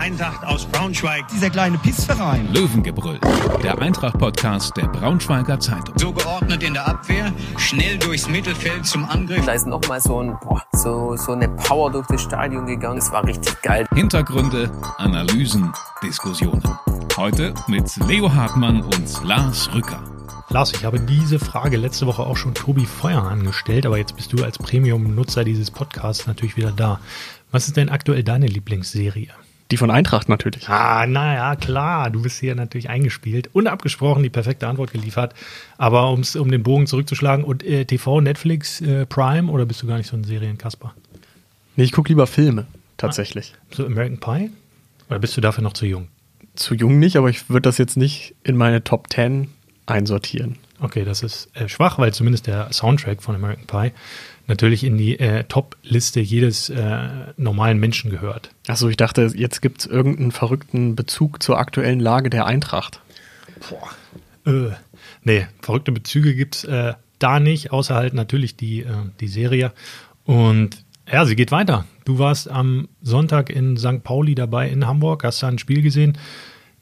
Eintracht aus Braunschweig. Dieser kleine Pissverein. Löwengebrüll, der Eintracht-Podcast der Braunschweiger Zeitung. So geordnet in der Abwehr, schnell durchs Mittelfeld zum Angriff. Da ist nochmal so, ein, boah, so, so eine Power durch das Stadion gegangen. Das war richtig geil. Hintergründe, Analysen, Diskussionen. Heute mit Leo Hartmann und Lars Rücker. Lars, ich habe diese Frage letzte Woche auch schon Tobi Feuer angestellt, aber jetzt bist du als Premium-Nutzer dieses Podcasts natürlich wieder da. Was ist denn aktuell deine Lieblingsserie? Die von Eintracht natürlich. Ah, naja, klar, du bist hier natürlich eingespielt und abgesprochen, die perfekte Antwort geliefert. Aber um's, um den Bogen zurückzuschlagen, und äh, TV, Netflix, äh, Prime oder bist du gar nicht so ein Serienkasper? Nee, ich gucke lieber Filme, tatsächlich. Ah, so American Pie? Oder bist du dafür noch zu jung? Zu jung nicht, aber ich würde das jetzt nicht in meine Top 10 einsortieren. Okay, das ist äh, schwach, weil zumindest der Soundtrack von American Pie natürlich in die äh, Top-Liste jedes äh, normalen Menschen gehört. Achso, ich dachte, jetzt gibt es irgendeinen verrückten Bezug zur aktuellen Lage der Eintracht. Boah. Äh, nee, verrückte Bezüge gibt es äh, da nicht, außer halt natürlich die, äh, die Serie. Und ja, sie geht weiter. Du warst am Sonntag in St. Pauli dabei in Hamburg, hast da ein Spiel gesehen,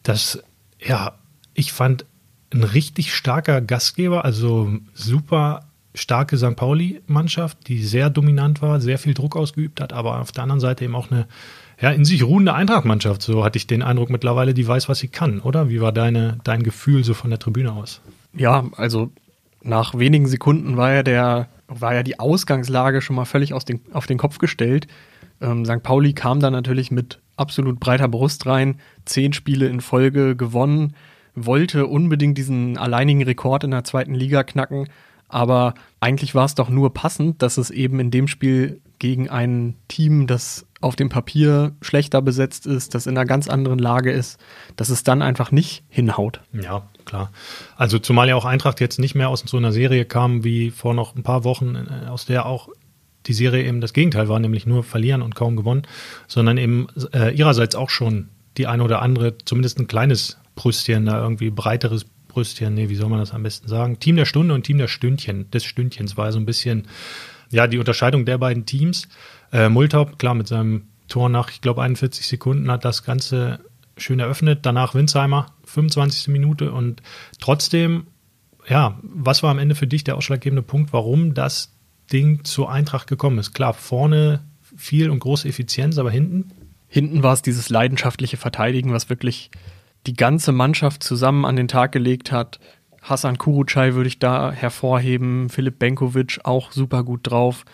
das, ja, ich fand ein richtig starker Gastgeber, also super starke St. Pauli-Mannschaft, die sehr dominant war, sehr viel Druck ausgeübt hat, aber auf der anderen Seite eben auch eine ja, in sich ruhende Eintracht-Mannschaft. So hatte ich den Eindruck mittlerweile, die weiß, was sie kann, oder? Wie war deine, dein Gefühl so von der Tribüne aus? Ja, also nach wenigen Sekunden war ja der, war ja die Ausgangslage schon mal völlig aus den, auf den Kopf gestellt. Ähm, St. Pauli kam dann natürlich mit absolut breiter Brust rein, zehn Spiele in Folge gewonnen, wollte unbedingt diesen alleinigen Rekord in der zweiten Liga knacken aber eigentlich war es doch nur passend, dass es eben in dem Spiel gegen ein Team, das auf dem Papier schlechter besetzt ist, das in einer ganz anderen Lage ist, dass es dann einfach nicht hinhaut. Ja, klar. Also zumal ja auch Eintracht jetzt nicht mehr aus so einer Serie kam wie vor noch ein paar Wochen, äh, aus der auch die Serie eben das Gegenteil war, nämlich nur verlieren und kaum gewonnen, sondern eben äh, ihrerseits auch schon die eine oder andere, zumindest ein kleines Brüstchen, da irgendwie breiteres Brüstchen, nee, wie soll man das am besten sagen? Team der Stunde und Team der Stündchen, des Stündchens war so ein bisschen, ja, die Unterscheidung der beiden Teams. Äh, Multaup, klar, mit seinem Tor nach, ich glaube, 41 Sekunden hat das Ganze schön eröffnet. Danach Winsheimer, 25. Minute und trotzdem, ja, was war am Ende für dich der ausschlaggebende Punkt, warum das Ding zur Eintracht gekommen ist? Klar, vorne viel und große Effizienz, aber hinten? Hinten war es dieses leidenschaftliche Verteidigen, was wirklich die ganze Mannschaft zusammen an den Tag gelegt hat. Hassan Kurucay würde ich da hervorheben, Philipp Benkovic auch super gut drauf,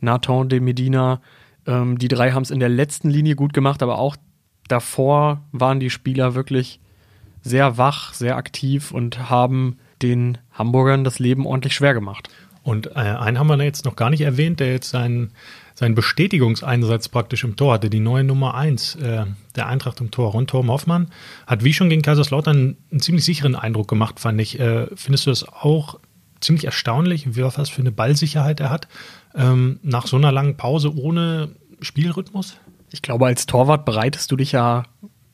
Nathan de Medina. Ähm, die drei haben es in der letzten Linie gut gemacht, aber auch davor waren die Spieler wirklich sehr wach, sehr aktiv und haben den Hamburgern das Leben ordentlich schwer gemacht. Und äh, einen haben wir jetzt noch gar nicht erwähnt, der jetzt seinen seinen Bestätigungseinsatz praktisch im Tor hatte, die neue Nummer 1 äh, der Eintracht im Tor. Ron Torben Hoffmann hat wie schon gegen Kaiserslautern einen ziemlich sicheren Eindruck gemacht, fand ich. Äh, findest du das auch ziemlich erstaunlich, wie was für eine Ballsicherheit er hat, ähm, nach so einer langen Pause ohne Spielrhythmus? Ich glaube, als Torwart bereitest du dich ja,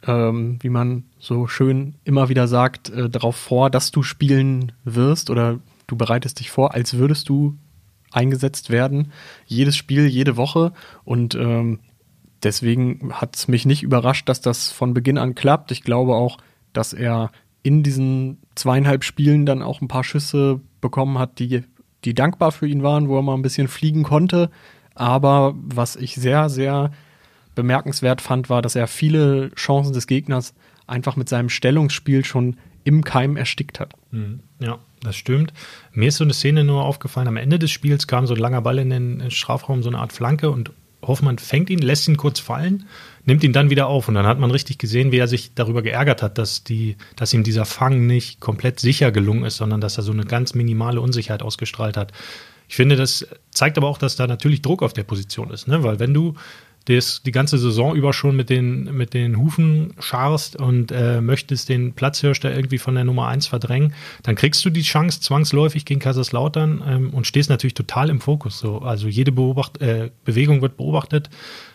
ähm, wie man so schön immer wieder sagt, äh, darauf vor, dass du spielen wirst oder du bereitest dich vor, als würdest du eingesetzt werden. Jedes Spiel, jede Woche. Und ähm, deswegen hat es mich nicht überrascht, dass das von Beginn an klappt. Ich glaube auch, dass er in diesen zweieinhalb Spielen dann auch ein paar Schüsse bekommen hat, die, die dankbar für ihn waren, wo er mal ein bisschen fliegen konnte. Aber was ich sehr, sehr bemerkenswert fand, war, dass er viele Chancen des Gegners einfach mit seinem Stellungsspiel schon im Keim erstickt hat. Mhm. Ja, das stimmt. Mir ist so eine Szene nur aufgefallen. Am Ende des Spiels kam so ein langer Ball in den Strafraum, so eine Art Flanke und Hoffmann fängt ihn, lässt ihn kurz fallen, nimmt ihn dann wieder auf und dann hat man richtig gesehen, wie er sich darüber geärgert hat, dass, die, dass ihm dieser Fang nicht komplett sicher gelungen ist, sondern dass er so eine ganz minimale Unsicherheit ausgestrahlt hat. Ich finde, das zeigt aber auch, dass da natürlich Druck auf der Position ist, ne? weil wenn du das die ganze Saison über schon mit den, mit den Hufen scharst und äh, möchtest den Platzhirsch da irgendwie von der Nummer 1 verdrängen, dann kriegst du die Chance zwangsläufig gegen Kaiserslautern ähm, und stehst natürlich total im Fokus. So. Also jede Beobacht äh, Bewegung wird beobachtet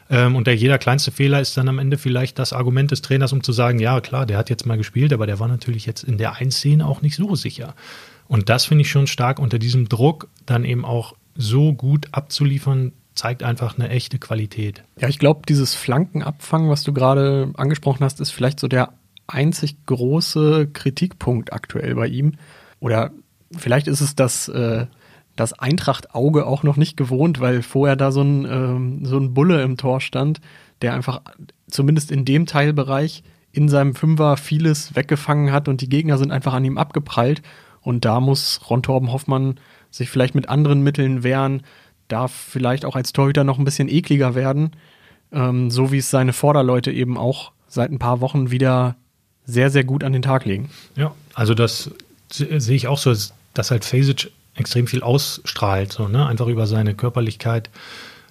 ähm, und der jeder kleinste Fehler ist dann am Ende vielleicht das Argument des Trainers, um zu sagen, ja klar, der hat jetzt mal gespielt, aber der war natürlich jetzt in der 1-Szene auch nicht so sicher. Und das finde ich schon stark unter diesem Druck dann eben auch so gut abzuliefern, zeigt einfach eine echte Qualität. Ja, ich glaube, dieses Flankenabfangen, was du gerade angesprochen hast, ist vielleicht so der einzig große Kritikpunkt aktuell bei ihm. Oder vielleicht ist es das, äh, das Eintracht-Auge auch noch nicht gewohnt, weil vorher da so ein, ähm, so ein Bulle im Tor stand, der einfach zumindest in dem Teilbereich in seinem Fünfer vieles weggefangen hat und die Gegner sind einfach an ihm abgeprallt. Und da muss Ron Torben Hoffmann sich vielleicht mit anderen Mitteln wehren, darf vielleicht auch als Torhüter noch ein bisschen ekliger werden, ähm, so wie es seine Vorderleute eben auch seit ein paar Wochen wieder sehr, sehr gut an den Tag legen. Ja, also das sehe ich auch so, dass halt Fasic extrem viel ausstrahlt, so, ne? einfach über seine Körperlichkeit,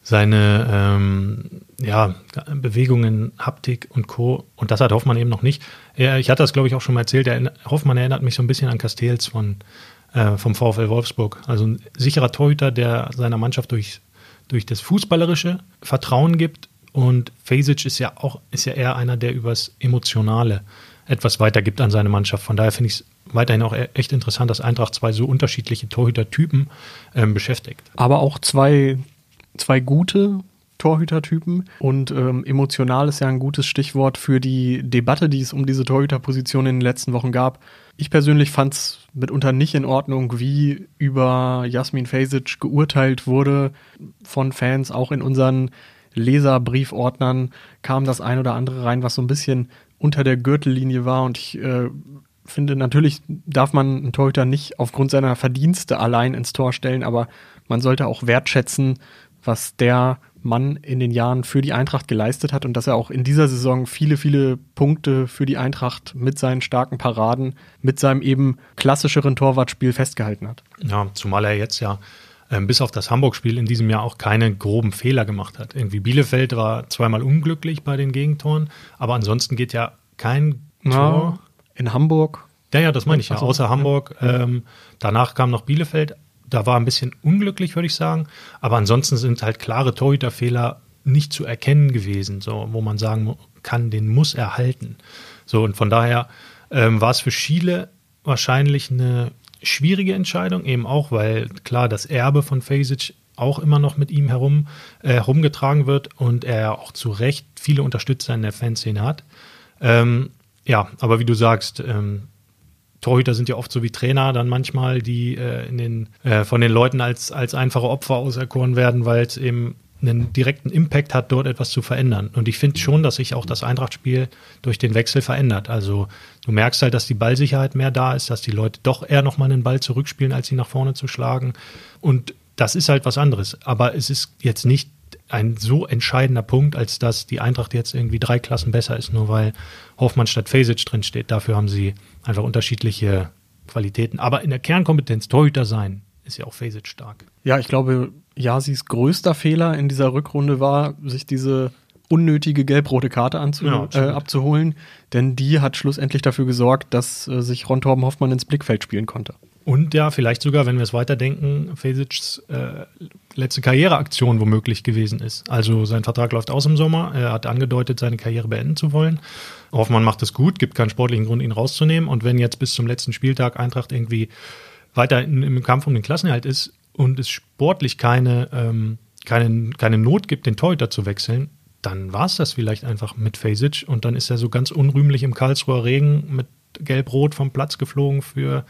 seine ähm, ja, Bewegungen, Haptik und Co. Und das hat Hoffmann eben noch nicht. Ich hatte das, glaube ich, auch schon mal erzählt. Er, Hoffmann erinnert mich so ein bisschen an Castells von, äh, vom VfL Wolfsburg. Also ein sicherer Torhüter, der seiner Mannschaft durch, durch das Fußballerische Vertrauen gibt. Und Fasic ist ja auch ist ja eher einer, der übers Emotionale etwas weitergibt an seine Mannschaft. Von daher finde ich es weiterhin auch e-, echt interessant, dass Eintracht zwei so unterschiedliche Torhütertypen ähm, beschäftigt. Aber auch zwei zwei gute Torhütertypen und ähm, emotional ist ja ein gutes Stichwort für die Debatte, die es um diese Torhüterposition in den letzten Wochen gab. Ich persönlich fand es mitunter nicht in Ordnung, wie über Jasmin Fasic geurteilt wurde von Fans, auch in unseren Leserbriefordnern kam das ein oder andere rein, was so ein bisschen unter der Gürtellinie war. Und ich äh, finde, natürlich darf man einen Torhüter nicht aufgrund seiner Verdienste allein ins Tor stellen, aber man sollte auch wertschätzen, was der Mann in den Jahren für die Eintracht geleistet hat und dass er auch in dieser Saison viele, viele Punkte für die Eintracht mit seinen starken Paraden, mit seinem eben klassischeren Torwartspiel festgehalten hat. Ja, zumal er jetzt ja ähm, bis auf das Hamburg-Spiel in diesem Jahr auch keine groben Fehler gemacht hat. Irgendwie Bielefeld war zweimal unglücklich bei den Gegentoren, aber ansonsten geht ja kein Tor. Ja, in Hamburg. Ja, ja, das meine ich ja. Außer Hamburg. Ähm, danach kam noch Bielefeld da war ein bisschen unglücklich, würde ich sagen. Aber ansonsten sind halt klare Torhüterfehler nicht zu erkennen gewesen, so, wo man sagen kann, den muss er halten. So, und von daher ähm, war es für Schiele wahrscheinlich eine schwierige Entscheidung, eben auch, weil klar das Erbe von Fasic auch immer noch mit ihm herum äh, herumgetragen wird und er auch zu Recht viele Unterstützer in der Fanszene hat. Ähm, ja, aber wie du sagst, ähm, Torhüter sind ja oft so wie Trainer dann manchmal, die äh, in den, äh, von den Leuten als, als einfache Opfer auserkoren werden, weil es eben einen direkten Impact hat, dort etwas zu verändern. Und ich finde schon, dass sich auch das Eintrachtspiel durch den Wechsel verändert. Also du merkst halt, dass die Ballsicherheit mehr da ist, dass die Leute doch eher nochmal einen Ball zurückspielen, als sie nach vorne zu schlagen. Und das ist halt was anderes. Aber es ist jetzt nicht ein so entscheidender Punkt, als dass die Eintracht jetzt irgendwie drei Klassen besser ist, nur weil Hoffmann statt Fesic drin steht. Dafür haben sie einfach unterschiedliche Qualitäten. Aber in der Kernkompetenz Torhüter sein, ist ja auch Fesic stark. Ja, ich glaube, Yasis größter Fehler in dieser Rückrunde war, sich diese unnötige gelb-rote Karte ja, äh, abzuholen, denn die hat schlussendlich dafür gesorgt, dass äh, sich Ron Torben Hoffmann ins Blickfeld spielen konnte. Und ja, vielleicht sogar, wenn wir es weiterdenken, Fesic's äh, letzte Karriereaktion womöglich gewesen ist. Also sein Vertrag läuft aus im Sommer. Er hat angedeutet, seine Karriere beenden zu wollen. Hoffmann macht es gut, gibt keinen sportlichen Grund, ihn rauszunehmen. Und wenn jetzt bis zum letzten Spieltag Eintracht irgendwie weiter im Kampf um den Klassenerhalt ist und es sportlich keine, ähm, keine, keine Not gibt, den Torhüter zu wechseln, dann war es das vielleicht einfach mit Fasic. Und dann ist er so ganz unrühmlich im Karlsruher Regen mit Gelb-Rot vom Platz geflogen für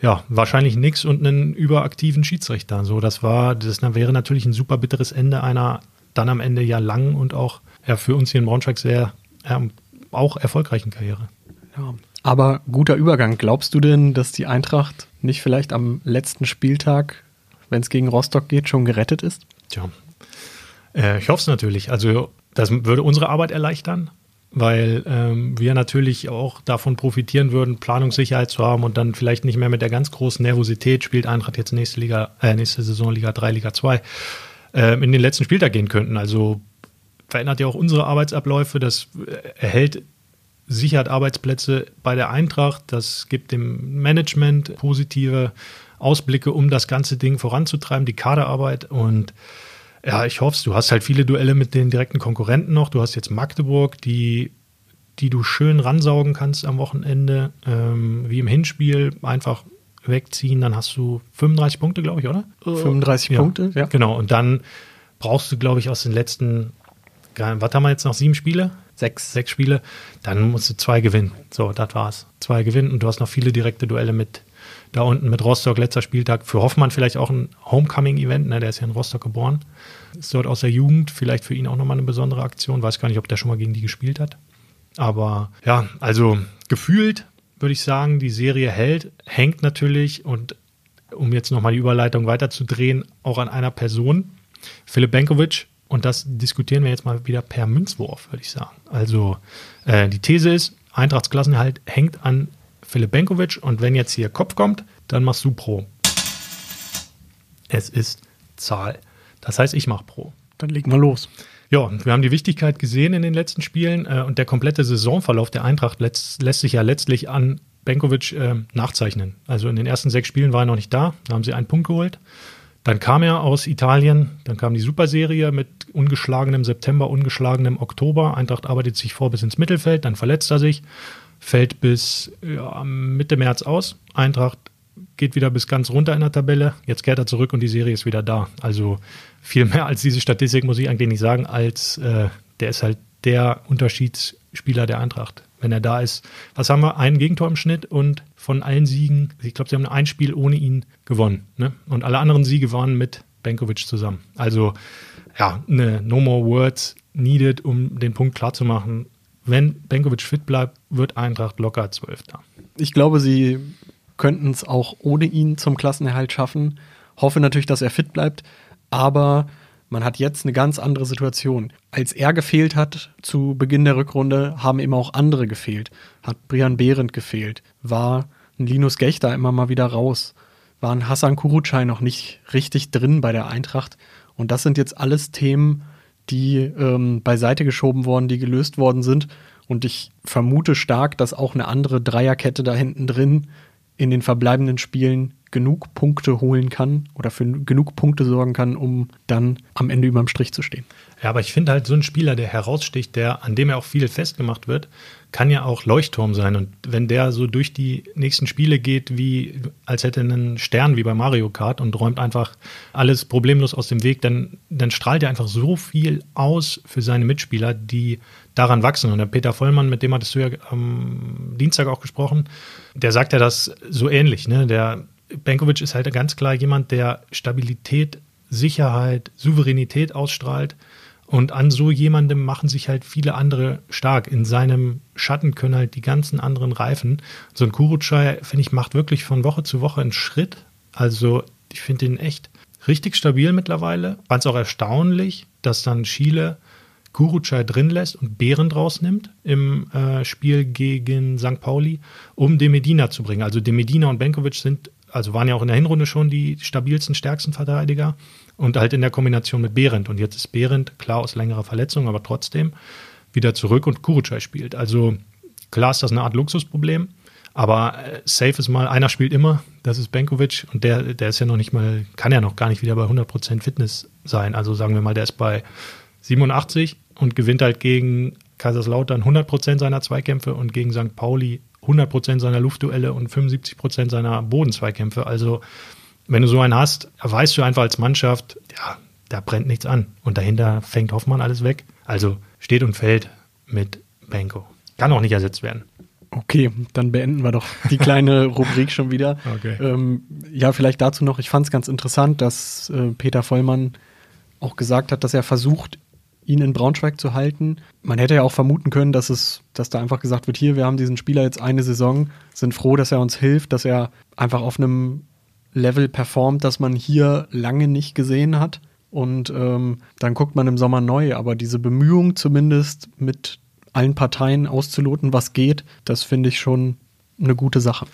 ja, wahrscheinlich nichts und einen überaktiven Schiedsrichter. So, das war, das wäre natürlich ein super bitteres Ende einer dann am Ende ja langen und auch ja, für uns hier in Braunschweig sehr ja, auch erfolgreichen Karriere. Ja, aber guter Übergang. Glaubst du denn, dass die Eintracht nicht vielleicht am letzten Spieltag, wenn es gegen Rostock geht, schon gerettet ist? Tja, äh, ich hoffe es natürlich. Also das würde unsere Arbeit erleichtern weil ähm, wir natürlich auch davon profitieren würden, Planungssicherheit zu haben und dann vielleicht nicht mehr mit der ganz großen Nervosität spielt Eintracht jetzt nächste Liga, äh, nächste Saison Liga 3, Liga 2, äh, in den letzten Spieltag gehen könnten. Also verändert ja auch unsere Arbeitsabläufe, das äh, erhält sichert Arbeitsplätze bei der Eintracht, das gibt dem Management positive Ausblicke, um das ganze Ding voranzutreiben, die Kaderarbeit. Und ja, ich hoffe es. Du hast halt viele Duelle mit den direkten Konkurrenten noch. Du hast jetzt Magdeburg, die, die du schön ransaugen kannst am Wochenende, ähm, wie im Hinspiel. Einfach wegziehen, dann hast du 35 Punkte, glaube ich, oder? 35 ja, Punkte, ja. Genau, und dann brauchst du, glaube ich, aus den letzten, was haben wir jetzt noch, sieben Spiele? Sechs. Sechs Spiele, dann musst du zwei gewinnen. So, das war's. Zwei gewinnen und du hast noch viele direkte Duelle mit da unten mit Rostock, letzter Spieltag. Für Hoffmann vielleicht auch ein Homecoming-Event, ne? der ist ja in Rostock geboren. Ist dort aus der Jugend, vielleicht für ihn auch nochmal eine besondere Aktion. Weiß gar nicht, ob der schon mal gegen die gespielt hat. Aber ja, also gefühlt würde ich sagen, die Serie hält, hängt natürlich und um jetzt nochmal die Überleitung weiterzudrehen, auch an einer Person, Philipp Benkovic. Und das diskutieren wir jetzt mal wieder per Münzwurf, würde ich sagen. Also äh, die These ist, Eintrachtsklassenerhalt hängt an Philipp Benkovic und wenn jetzt hier Kopf kommt, dann machst du Pro. Es ist Zahl. Das heißt, ich mache Pro. Dann legen wir los. Ja, wir haben die Wichtigkeit gesehen in den letzten Spielen äh, und der komplette Saisonverlauf der Eintracht lässt, lässt sich ja letztlich an Benkovic äh, nachzeichnen. Also in den ersten sechs Spielen war er noch nicht da, da haben sie einen Punkt geholt. Dann kam er aus Italien, dann kam die Superserie mit ungeschlagenem September, ungeschlagenem Oktober. Eintracht arbeitet sich vor bis ins Mittelfeld, dann verletzt er sich, fällt bis ja, Mitte März aus. Eintracht geht wieder bis ganz runter in der Tabelle. Jetzt kehrt er zurück und die Serie ist wieder da. Also viel mehr als diese Statistik muss ich eigentlich nicht sagen, als äh, der ist halt der Unterschiedsspieler der Eintracht. Wenn er da ist, was haben wir? Ein Gegentor im Schnitt und von allen Siegen, ich glaube, sie haben ein Spiel ohne ihn gewonnen. Ne? Und alle anderen Siege waren mit Benkovic zusammen. Also ja, ne, no more words needed, um den Punkt klarzumachen. Wenn Benkovic fit bleibt, wird Eintracht locker Zwölfter. Ich glaube, sie könnten es auch ohne ihn zum Klassenerhalt schaffen. Hoffe natürlich, dass er fit bleibt, aber man hat jetzt eine ganz andere Situation. Als er gefehlt hat zu Beginn der Rückrunde, haben eben auch andere gefehlt. Hat Brian Behrendt gefehlt, war ein Linus Gechter immer mal wieder raus, war ein Hassan Kurutschei noch nicht richtig drin bei der Eintracht. Und das sind jetzt alles Themen, die ähm, beiseite geschoben worden, die gelöst worden sind. Und ich vermute stark, dass auch eine andere Dreierkette da hinten drin in den verbleibenden Spielen genug Punkte holen kann oder für genug Punkte sorgen kann, um dann am Ende überm Strich zu stehen. Ja, aber ich finde halt so ein Spieler, der heraussticht, der, an dem er auch viel festgemacht wird, kann ja auch Leuchtturm sein. Und wenn der so durch die nächsten Spiele geht, wie als hätte er einen Stern wie bei Mario Kart und räumt einfach alles problemlos aus dem Weg, dann, dann strahlt er einfach so viel aus für seine Mitspieler, die daran wachsen. Und der Peter Vollmann, mit dem hattest du ja am Dienstag auch gesprochen, der sagt ja das so ähnlich. Ne? Der Benkovic ist halt ganz klar jemand, der Stabilität, Sicherheit, Souveränität ausstrahlt. Und an so jemandem machen sich halt viele andere stark. In seinem Schatten können halt die ganzen anderen reifen. So ein Kurucay, finde ich, macht wirklich von Woche zu Woche einen Schritt. Also ich finde ihn echt richtig stabil mittlerweile. Fand es auch erstaunlich, dass dann Chile Kurucay drin lässt und Behren rausnimmt im äh, Spiel gegen St. Pauli, um De Medina zu bringen. Also De Medina und Benkovic sind also waren ja auch in der Hinrunde schon die stabilsten, stärksten Verteidiger und halt in der Kombination mit Behrendt. Und jetzt ist Behrendt, klar aus längerer Verletzung, aber trotzdem wieder zurück und Kurucay spielt. Also klar ist das eine Art Luxusproblem, aber äh, safe ist mal, einer spielt immer, das ist Benkovic und der, der ist ja noch nicht mal, kann ja noch gar nicht wieder bei 100% Fitness sein. Also sagen wir mal, der ist bei 87 und gewinnt halt gegen Kaiserslautern 100% seiner Zweikämpfe und gegen St. Pauli 100% seiner Luftduelle und 75% seiner Bodenzweikämpfe. Also, wenn du so einen hast, weißt du einfach als Mannschaft, ja, da brennt nichts an. Und dahinter fängt Hoffmann alles weg. Also steht und fällt mit Benko. Kann auch nicht ersetzt werden. Okay, dann beenden wir doch die kleine Rubrik schon wieder. Okay. Ähm, ja, vielleicht dazu noch, ich fand es ganz interessant, dass äh, Peter Vollmann auch gesagt hat, dass er versucht, ihn in Braunschweig zu halten. Man hätte ja auch vermuten können, dass es, dass da einfach gesagt wird, hier, wir haben diesen Spieler jetzt eine Saison, sind froh, dass er uns hilft, dass er einfach auf einem Level performt, das man hier lange nicht gesehen hat. Und ähm, dann guckt man im Sommer neu. Aber diese Bemühung zumindest mit allen Parteien auszuloten, was geht, das finde ich schon eine gute Sache.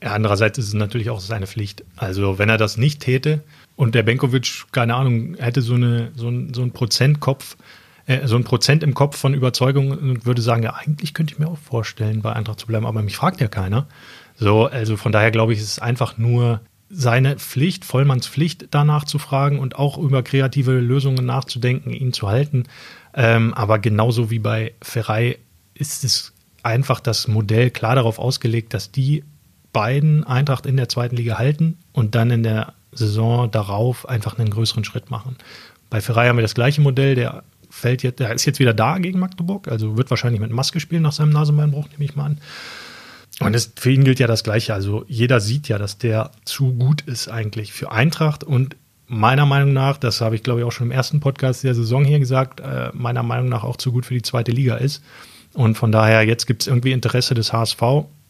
Andererseits ist es natürlich auch seine Pflicht. Also wenn er das nicht täte und der Benkovic, keine Ahnung, hätte so, eine, so, ein, so einen Prozentkopf, äh, so ein Prozent im Kopf von Überzeugung und würde sagen, ja, eigentlich könnte ich mir auch vorstellen, bei Eintracht zu bleiben, aber mich fragt ja keiner. So, also von daher glaube ich, ist es einfach nur seine Pflicht, Vollmanns Pflicht, danach zu fragen und auch über kreative Lösungen nachzudenken, ihn zu halten. Ähm, aber genauso wie bei Ferrei ist es einfach das Modell klar darauf ausgelegt, dass die beiden Eintracht in der zweiten Liga halten und dann in der Saison darauf einfach einen größeren Schritt machen. Bei Ferrari haben wir das gleiche Modell, der fällt jetzt, der ist jetzt wieder da gegen Magdeburg, also wird wahrscheinlich mit Maske spielen nach seinem Nasenbeinbruch, nehme ich mal an. Und das, für ihn gilt ja das Gleiche. Also jeder sieht ja, dass der zu gut ist eigentlich für Eintracht und meiner Meinung nach, das habe ich glaube ich auch schon im ersten Podcast der Saison hier gesagt, äh, meiner Meinung nach auch zu gut für die zweite Liga ist. Und von daher, jetzt gibt es irgendwie Interesse des HSV.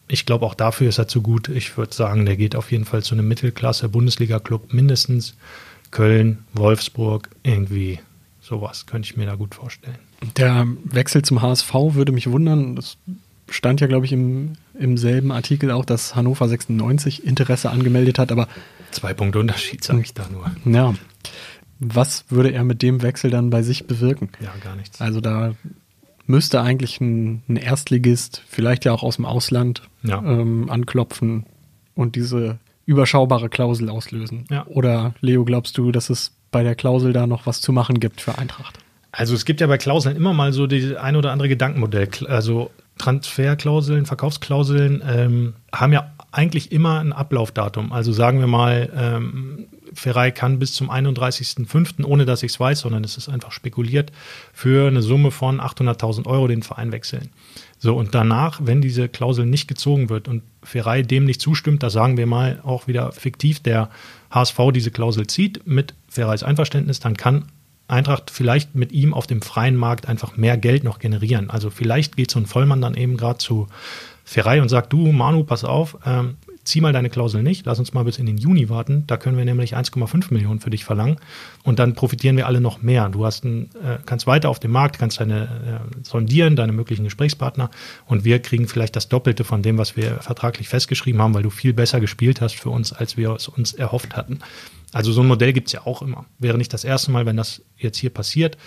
Ich glaube, auch dafür ist er zu gut. Ich würde sagen, der geht auf jeden Fall zu einem Mittelklasse-Bundesliga-Club mindestens. Köln, Wolfsburg, irgendwie sowas könnte ich mir da gut vorstellen. Der Wechsel zum HSV würde mich wundern. Das stand ja, glaube ich, im, im selben Artikel auch, dass Hannover 96 Interesse angemeldet hat, aber Zwei Punkte Unterschied, sage ich da nur. ja, was würde er mit dem Wechsel dann bei sich bewirken? Ja, gar nichts. Also da müsste eigentlich ein, ein Erstligist, vielleicht ja auch aus dem Ausland, Ja. ähm, anklopfen und diese überschaubare Klausel auslösen. Ja. Oder Leo, glaubst du, dass es bei der Klausel da noch was zu machen gibt für Eintracht? Also es gibt ja bei Klauseln immer mal so die ein oder andere Gedankenmodell. Also Transferklauseln, Verkaufsklauseln ähm, haben ja eigentlich immer ein Ablaufdatum. Also sagen wir mal, ähm, Ferrari kann bis zum 31.05., ohne dass ich es weiß, sondern es ist einfach spekuliert, für eine Summe von 800.000 Euro den Verein wechseln. So, und danach, wenn diese Klausel nicht gezogen wird und Ferrari dem nicht zustimmt, da sagen wir mal auch wieder fiktiv, der HSV diese Klausel zieht mit Ferraris Einverständnis, dann kann Eintracht vielleicht mit ihm auf dem freien Markt einfach mehr Geld noch generieren. Also vielleicht geht so ein Vollmann dann eben gerade zu Ferrari und sagt, du Manu, pass auf, ähm, zieh mal deine Klausel nicht, lass uns mal bis in den Juni warten, da können wir nämlich 1,5 Millionen für dich verlangen und dann profitieren wir alle noch mehr. Du hast ein, äh, kannst weiter auf dem Markt, kannst deine äh, sondieren, deine möglichen Gesprächspartner und wir kriegen vielleicht das Doppelte von dem, was wir vertraglich festgeschrieben haben, weil du viel besser gespielt hast für uns, als wir es uns erhofft hatten. Also so ein Modell gibt es ja auch immer. Wäre nicht das erste Mal, wenn das jetzt hier passiert.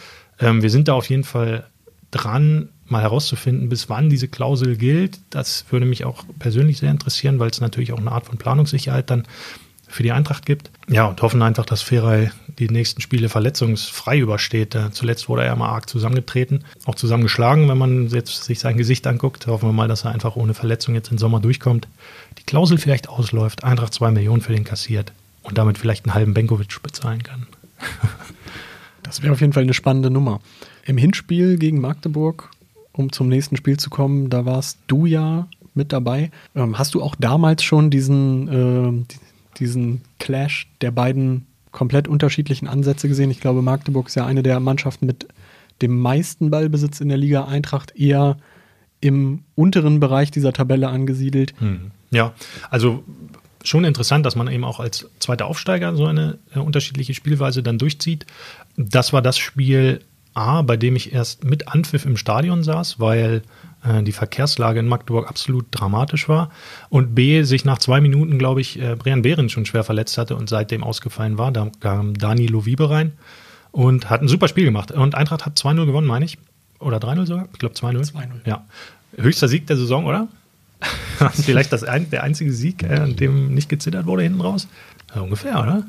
Ähm, wir sind da auf jeden Fall dran, mal herauszufinden, bis wann diese Klausel gilt. Das würde mich auch persönlich sehr interessieren, weil es natürlich auch eine Art von Planungssicherheit dann für die Eintracht gibt. Ja, und hoffen einfach, dass Ferrei die nächsten Spiele verletzungsfrei übersteht. Äh, Zuletzt wurde er mal arg zusammengetreten, auch zusammengeschlagen, wenn man jetzt sich sein Gesicht anguckt. Hoffen wir mal, dass er einfach ohne Verletzung jetzt im Sommer durchkommt. Die Klausel vielleicht ausläuft, Eintracht zwei Millionen für den kassiert und damit vielleicht einen halben Benkovic bezahlen kann. Das wäre auf jeden Fall eine spannende Nummer. Im Hinspiel gegen Magdeburg, um zum nächsten Spiel zu kommen, da warst du ja mit dabei. Ähm, hast du auch damals schon diesen, die- diesen Clash der beiden komplett unterschiedlichen Ansätze gesehen? Ich glaube, Magdeburg ist ja eine der Mannschaften mit dem meisten Ballbesitz in der Liga. Eintracht eher im unteren Bereich dieser Tabelle angesiedelt. Ja, also schon interessant, dass man eben auch als zweiter Aufsteiger so eine äh, unterschiedliche Spielweise dann durchzieht. Das war das Spiel A, bei dem ich erst mit Anpfiff im Stadion saß, weil äh, die Verkehrslage in Magdeburg absolut dramatisch war. Und B, sich nach zwei Minuten, glaube ich, äh, Brian Behrens schon schwer verletzt hatte und seitdem ausgefallen war. Da kam Dani Lovibe rein und hat ein super Spiel gemacht. Und Eintracht hat 2-0 gewonnen, meine ich. Oder 3-0 sogar? Ich glaube 2-0. 2-0. Ja. Höchster Sieg der Saison, oder? Vielleicht das ein, der einzige Sieg, äh, an dem nicht gezittert wurde hinten raus. Ja, ungefähr, oder?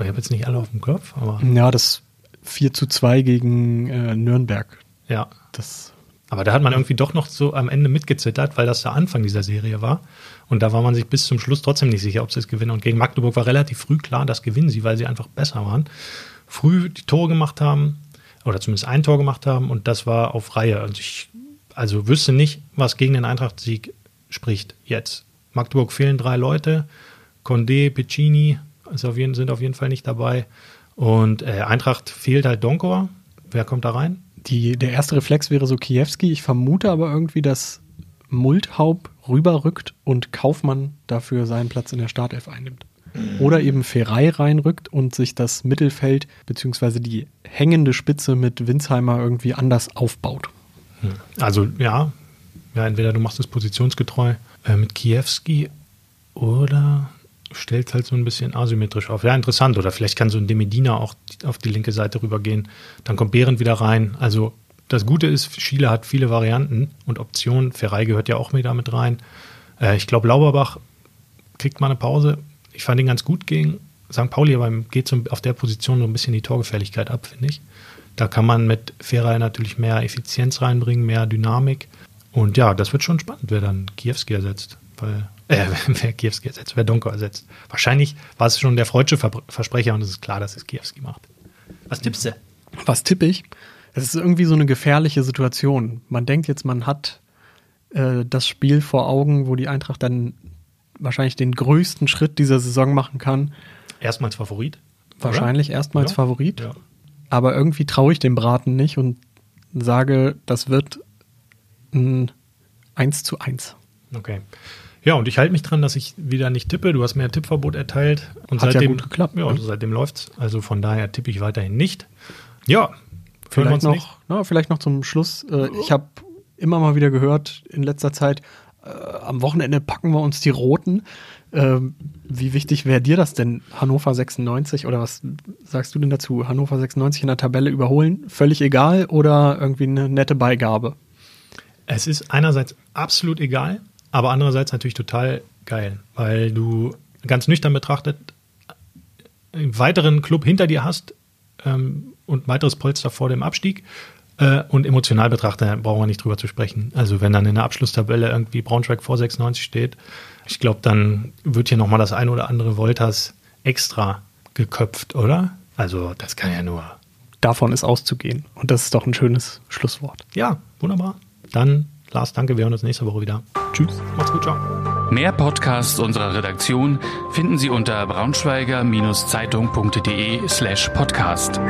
Ich habe jetzt nicht alle auf dem Kopf, aber Ja, das 4 zu 2 gegen äh, Nürnberg. ja. Das Aber da hat man irgendwie doch noch so am Ende mitgezittert, weil das der Anfang dieser Serie war. Und da war man sich bis zum Schluss trotzdem nicht sicher, ob sie es gewinnen. Und gegen Magdeburg war relativ früh klar, das gewinnen sie, weil sie einfach besser waren. Früh die Tore gemacht haben, oder zumindest ein Tor gemacht haben, und das war auf Reihe. Und ich also wüsste nicht, was gegen den Eintracht-Sieg spricht jetzt. Magdeburg fehlen drei Leute. Condé, Piccini ist auf jeden, sind auf jeden Fall nicht dabei. Und äh, Eintracht fehlt halt Donkor. Wer kommt da rein? Die, der erste Reflex wäre so Kiewski. Ich vermute aber irgendwie, dass Multhaub rüberrückt und Kaufmann dafür seinen Platz in der Startelf einnimmt. Oder eben Ferrei reinrückt und sich das Mittelfeld bzw. die hängende Spitze mit Winsheimer irgendwie anders aufbaut. Also ja, ja, entweder du machst es positionsgetreu äh, mit Kiewski oder du stellst halt so ein bisschen asymmetrisch auf. Ja, interessant. Oder vielleicht kann so ein Demedina auch auf die linke Seite rübergehen. Dann kommt Behrendt wieder rein. Also das Gute ist, Schiele hat viele Varianten und Optionen. Ferrei gehört ja auch mit rein. Äh, ich glaube, Lauberbach kriegt mal eine Pause. Ich fand ihn ganz gut gegen St. Pauli, aber geht so auf der Position so ein bisschen die Torgefährlichkeit ab, finde ich. Da kann man mit Ferrei natürlich mehr Effizienz reinbringen, mehr Dynamik. Und ja, das wird schon spannend, wer dann Kiewski ersetzt. Weil, äh, wer Kiewski ersetzt, wer Donko ersetzt. Wahrscheinlich war es schon der freudsche Ver Versprecher und es ist klar, dass es Kiewski macht. Was tippst du? Was tippe ich? Es ist irgendwie so eine gefährliche Situation. Man denkt jetzt, man hat äh, das Spiel vor Augen, wo die Eintracht dann wahrscheinlich den größten Schritt dieser Saison machen kann. Erstmals Favorit. Wahrscheinlich erstmals Ja. Favorit. Ja. Aber irgendwie traue ich dem Braten nicht und sage, das wird ein 1 zu 1. Okay. Ja, und ich halte mich dran, dass ich wieder nicht tippe. Du hast mir ein Tippverbot erteilt. Und Hat ja seitdem, gut geklappt, Ja, ne? also seitdem läuft's. Also von daher tippe ich weiterhin nicht. Ja, Vielleicht noch, nicht. na, vielleicht noch zum Schluss. Äh, ich habe immer mal wieder gehört in letzter Zeit, äh, am Wochenende packen wir uns die Roten. Ähm, wie wichtig wäre dir das denn, Hannover 96 oder was sagst du denn dazu? Hannover 96 in der Tabelle überholen? Völlig egal oder irgendwie eine nette Beigabe? Es ist einerseits absolut egal, aber andererseits natürlich total geil, weil du ganz nüchtern betrachtet einen weiteren Club hinter dir hast ähm, und ein weiteres Polster vor dem Abstieg. Äh, und emotional betrachtet brauchen wir nicht drüber zu sprechen. Also wenn dann in der Abschlusstabelle irgendwie Braunschweig vor 96 steht, ich glaube, dann wird hier nochmal das ein oder andere Voltas extra geköpft, oder? Also das kann ja nur. Davon ist auszugehen. Und das ist doch ein schönes Schlusswort. Ja, wunderbar. Dann, Lars, danke. Wir hören uns nächste Woche wieder. Tschüss. Macht's gut. Ciao. Mehr Podcasts unserer Redaktion finden Sie unter braunschweiger-zeitung.de slash podcast.